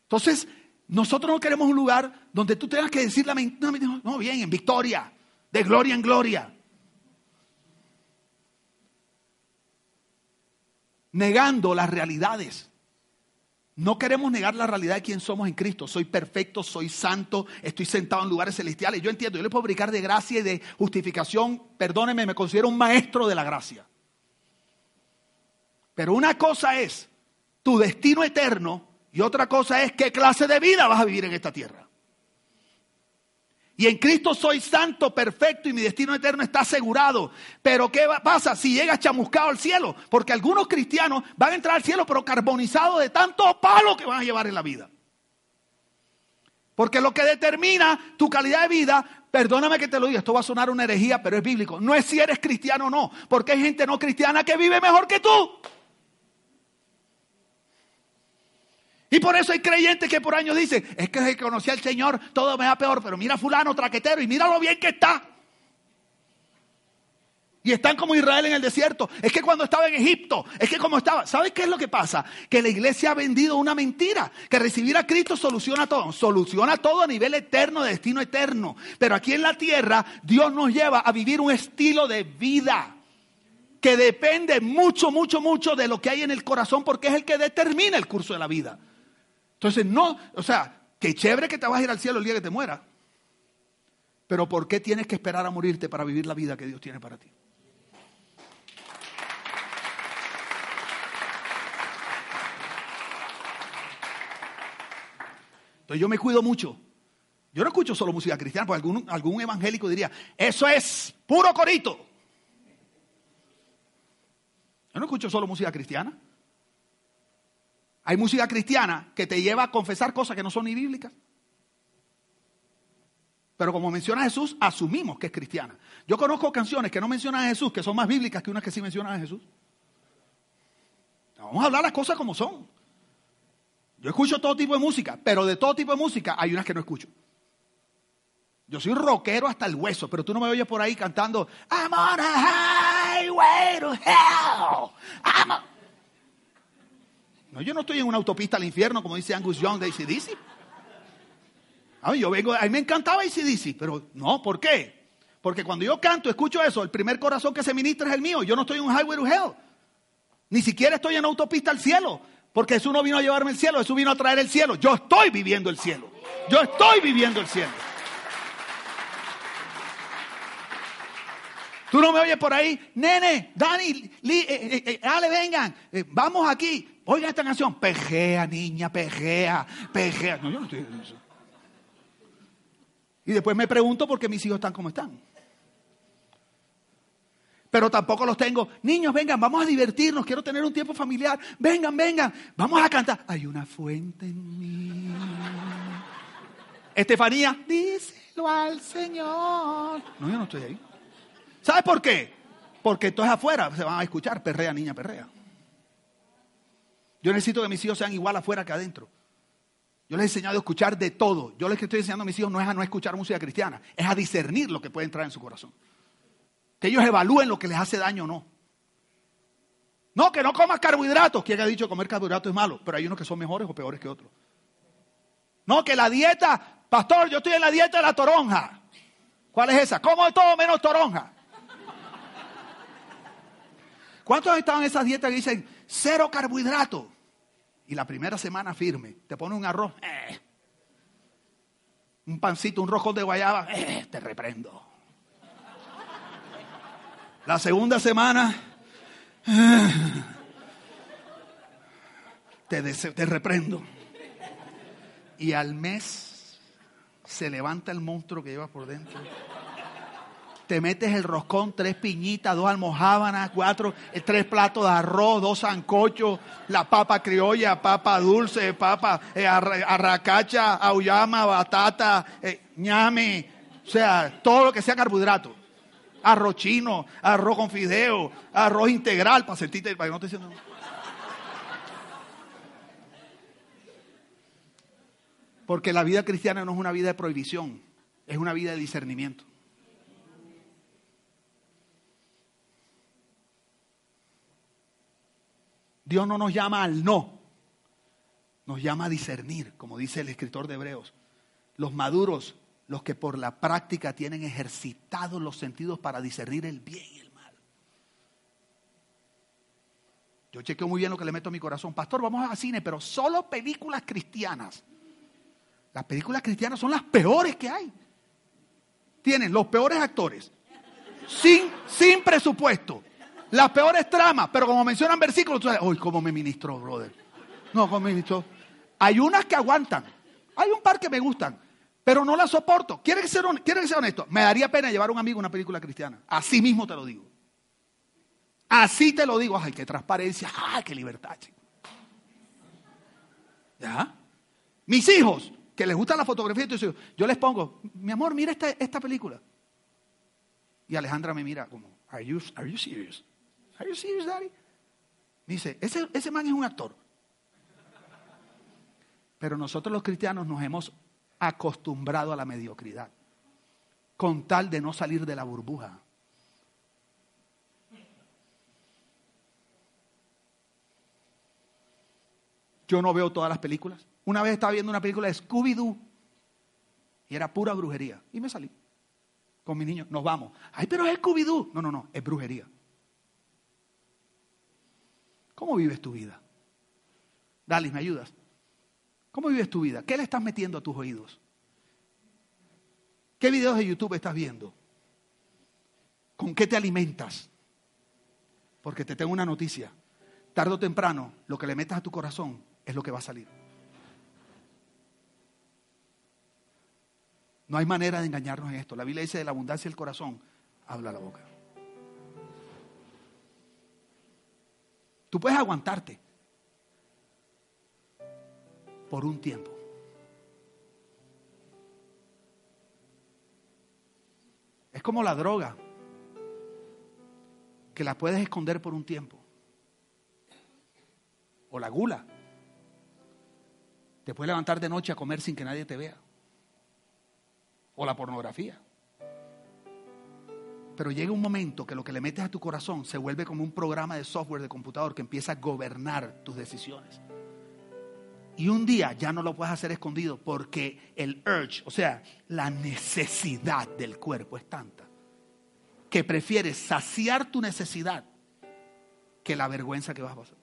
Entonces, nosotros no queremos un lugar donde tú tengas que decir la mentira. No, bien, en victoria de gloria en gloria. Negando las realidades. No queremos negar la realidad de quién somos en Cristo. Soy perfecto, soy santo, estoy sentado en lugares celestiales. Yo entiendo, yo le puedo brincar de gracia y de justificación. Perdóneme, me considero un maestro de la gracia. Pero una cosa es tu destino eterno y otra cosa es qué clase de vida vas a vivir en esta tierra. Y en Cristo soy santo, perfecto y mi destino eterno está asegurado. Pero ¿qué pasa si llegas chamuscado al cielo? Porque algunos cristianos van a entrar al cielo pero carbonizados de tanto palo que van a llevar en la vida. Porque lo que determina tu calidad de vida, perdóname que te lo diga, esto va a sonar una herejía, pero es bíblico. No es si eres cristiano o no, porque hay gente no cristiana que vive mejor que tú. Y por eso hay creyentes que por años dicen, es que desde que conocí al Señor todo me da peor, pero mira fulano traquetero y mira lo bien que está. Y están como Israel en el desierto. Es que cuando estaba en Egipto, es que como estaba, ¿sabes qué es lo que pasa? Que la iglesia ha vendido una mentira, que recibir a Cristo soluciona todo, soluciona todo a nivel eterno, de destino eterno. Pero aquí en la tierra Dios nos lleva a vivir un estilo de vida que depende mucho, mucho, mucho de lo que hay en el corazón porque es el que determina el curso de la vida. Entonces, no, o sea, qué chévere que te vas a ir al cielo el día que te muera. Pero ¿por qué tienes que esperar a morirte para vivir la vida que Dios tiene para ti? Entonces yo me cuido mucho. Yo no escucho solo música cristiana, porque algún, algún evangélico diría, eso es puro corito. Yo no escucho solo música cristiana. Hay música cristiana que te lleva a confesar cosas que no son ni bíblicas. Pero como menciona Jesús, asumimos que es cristiana. Yo conozco canciones que no mencionan a Jesús, que son más bíblicas que unas que sí mencionan a Jesús. Vamos a hablar las cosas como son. Yo escucho todo tipo de música, pero de todo tipo de música hay unas que no escucho. Yo soy rockero hasta el hueso, pero tú no me oyes por ahí cantando I'm on a highway to hell. Yo no estoy en una autopista al infierno, como dice Angus Young de ACDC. A mí, yo vengo, a mí me encantaba ACDC, pero no, ¿por qué? Porque cuando yo canto, escucho eso, el primer corazón que se ministra es el mío. Yo no estoy en un highway to hell. Ni siquiera estoy en autopista al cielo. Porque Jesús no vino a llevarme el cielo, Jesús vino a traer el cielo. Yo estoy viviendo el cielo. Yo estoy viviendo el cielo. Tú no me oyes por ahí, nene, Dani, Lee, eh, eh, eh, vengan, vamos aquí. Oiga esta canción, pejea, niña, pejea, pejea. No, yo no estoy diciendo eso. Y después me pregunto por qué mis hijos están como están pero tampoco los tengo. Niños, vengan, vamos a divertirnos, quiero tener un tiempo familiar. Vengan, vengan, vamos a cantar. Hay una fuente en mí. Estefanía, díselo al Señor. No, yo no estoy ahí. ¿Sabes por qué? Porque entonces afuera se van a escuchar, perrea, niña, perrea. Yo necesito que mis hijos sean igual afuera que adentro. Yo les he enseñado a escuchar de todo. Yo les estoy enseñando a mis hijos no es a no escuchar música cristiana, es a discernir lo que puede entrar en su corazón. Que ellos evalúen lo que les hace daño o no. No, que no comas carbohidratos. ¿Quién ha dicho que comer carbohidratos es malo? Pero hay unos que son mejores o peores que otros. No, que la dieta, pastor, yo estoy en la dieta de la toronja. ¿Cuál es esa? Como de todo menos toronja. ¿Cuántos estaban en esas dietas que dicen cero carbohidratos? Y la primera semana firme, te pone un arroz, eh. un pancito, un rojo de guayaba, eh, te reprendo. La segunda semana, te, te reprendo. Y al mes se levanta el monstruo que llevas por dentro te metes el roscón, tres piñitas, dos almohábanas, cuatro, eh, tres platos de arroz, dos zancochos, la papa criolla, papa dulce, papa eh, arracacha, auyama, batata, eh, ñame, o sea, todo lo que sea carbohidrato arroz chino, arroz con fideo, arroz integral, para sentirte, para que no te sientas. Porque la vida cristiana no es una vida de prohibición, es una vida de discernimiento. Dios no nos llama al no, nos llama a discernir, como dice el escritor de Hebreos. Los maduros los que por la práctica tienen ejercitados los sentidos para discernir el bien y el mal. Yo chequeo muy bien lo que le meto a mi corazón. Pastor, vamos a cine, pero solo películas cristianas. Las películas cristianas son las peores que hay. Tienen los peores actores, sin, sin presupuesto, las peores tramas, pero como mencionan versículos, tú sabes, uy, cómo me ministró, brother. No, como me ministró. Hay unas que aguantan. Hay un par que me gustan pero no la soporto. ¿Quieres que, sea, que sea honesto? Me daría pena llevar a un amigo una película cristiana. Así mismo te lo digo. Así te lo digo. Ay, qué transparencia. Ay, qué libertad, chico. ¿Ya? Mis hijos, que les gusta la fotografía, yo les pongo, mi amor, mira esta, esta película. Y Alejandra me mira como, ¿Are you, are you serious? ¿Are you serious, daddy? Dice, ese, ese man es un actor. Pero nosotros los cristianos nos hemos acostumbrado a la mediocridad, con tal de no salir de la burbuja. Yo no veo todas las películas. Una vez estaba viendo una película de Scooby-Doo y era pura brujería. Y me salí con mi niño. Nos vamos. Ay, pero es Scooby-Doo. No, no, no, es brujería. ¿Cómo vives tu vida? Dalis, ¿me ayudas? ¿Cómo vives tu vida? ¿Qué le estás metiendo a tus oídos? ¿Qué videos de YouTube estás viendo? ¿Con qué te alimentas? Porque te tengo una noticia. Tardo o temprano, lo que le metas a tu corazón es lo que va a salir. No hay manera de engañarnos en esto. La Biblia dice de la abundancia del corazón, habla la boca. Tú puedes aguantarte por un tiempo. Es como la droga, que la puedes esconder por un tiempo. O la gula. Te puedes levantar de noche a comer sin que nadie te vea. O la pornografía. Pero llega un momento que lo que le metes a tu corazón se vuelve como un programa de software de computador que empieza a gobernar tus decisiones. Y un día ya no lo puedes hacer escondido porque el urge, o sea, la necesidad del cuerpo es tanta que prefieres saciar tu necesidad que la vergüenza que vas a pasar.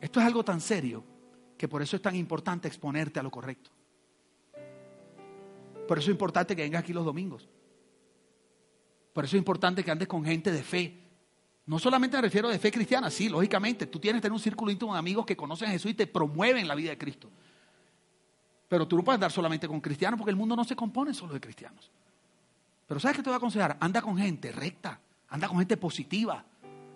Esto es algo tan serio que por eso es tan importante exponerte a lo correcto. Por eso es importante que vengas aquí los domingos. Por eso es importante que andes con gente de fe. No solamente me refiero de fe cristiana, sí, lógicamente, tú tienes que tener un círculo íntimo de amigos que conocen a Jesús y te promueven la vida de Cristo. Pero tú no puedes andar solamente con cristianos porque el mundo no se compone solo de cristianos. Pero ¿sabes qué te voy a aconsejar? Anda con gente recta, anda con gente positiva,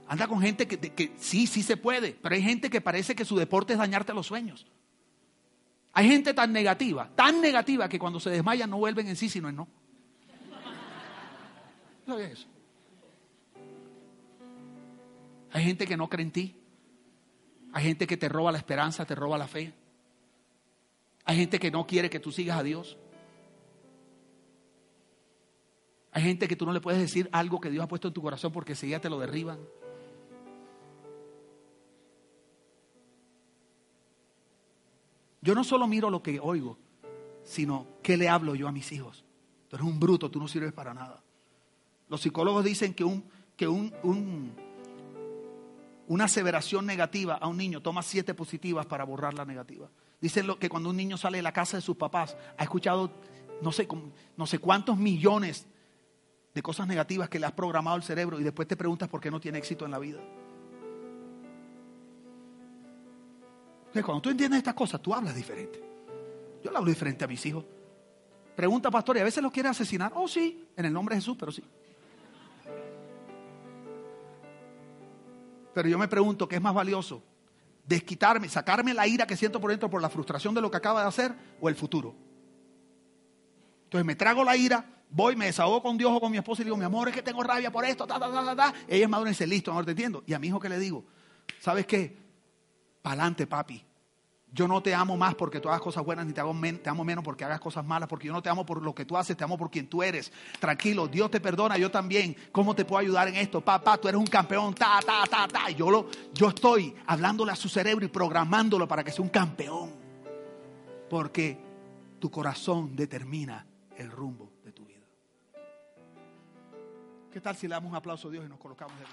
anda con gente que, que sí, sí se puede, pero hay gente que parece que su deporte es dañarte los sueños. Hay gente tan negativa, tan negativa que cuando se desmayan no vuelven en sí, sino en no. Hay gente que no cree en ti. Hay gente que te roba la esperanza, te roba la fe. Hay gente que no quiere que tú sigas a Dios. Hay gente que tú no le puedes decir algo que Dios ha puesto en tu corazón porque si ya te lo derriban. Yo no solo miro lo que oigo, sino qué le hablo yo a mis hijos. Tú eres un bruto, tú no sirves para nada. Los psicólogos dicen que, un, que un, una aseveración negativa a un niño toma siete positivas para borrar la negativa. Dicen que cuando un niño sale de la casa de sus papás, ha escuchado no sé, no sé cuántos millones de cosas negativas que le has programado el cerebro y después te preguntas por qué no tiene éxito en la vida. Cuando tú entiendes estas cosas, tú hablas diferente. Yo le hablo diferente a mis hijos. Pregunta, pastor, ¿y a veces los quiere asesinar? Oh, sí, en el nombre de Jesús, pero sí. Pero yo me pregunto, ¿qué es más valioso? ¿Desquitarme, sacarme la ira que siento por dentro por la frustración de lo que acaba de hacer o el futuro? Entonces me trago la ira, voy, me desahogo con Dios o con mi esposa y digo, mi amor, es que tengo rabia por esto, ta, ta, ta, ta, ta. Ella es madura y dice, listo, amor, te entiendo. Y a mi hijo, ¿qué le digo? ¿Sabes qué? Pa'lante, papi. Yo no te amo más porque tú hagas cosas buenas, ni te, amo menos porque hagas cosas malas, porque yo no te amo por lo que tú haces, te amo por quien tú eres. Tranquilo, Dios te perdona, yo también. ¿Cómo te puedo ayudar en esto? Papá, tú eres un campeón, ta, ta, ta, ta. yo, lo, yo estoy hablándole a su cerebro y programándolo para que sea un campeón. Porque tu corazón determina el rumbo de tu vida. ¿Qué tal si le damos un aplauso a Dios y nos colocamos de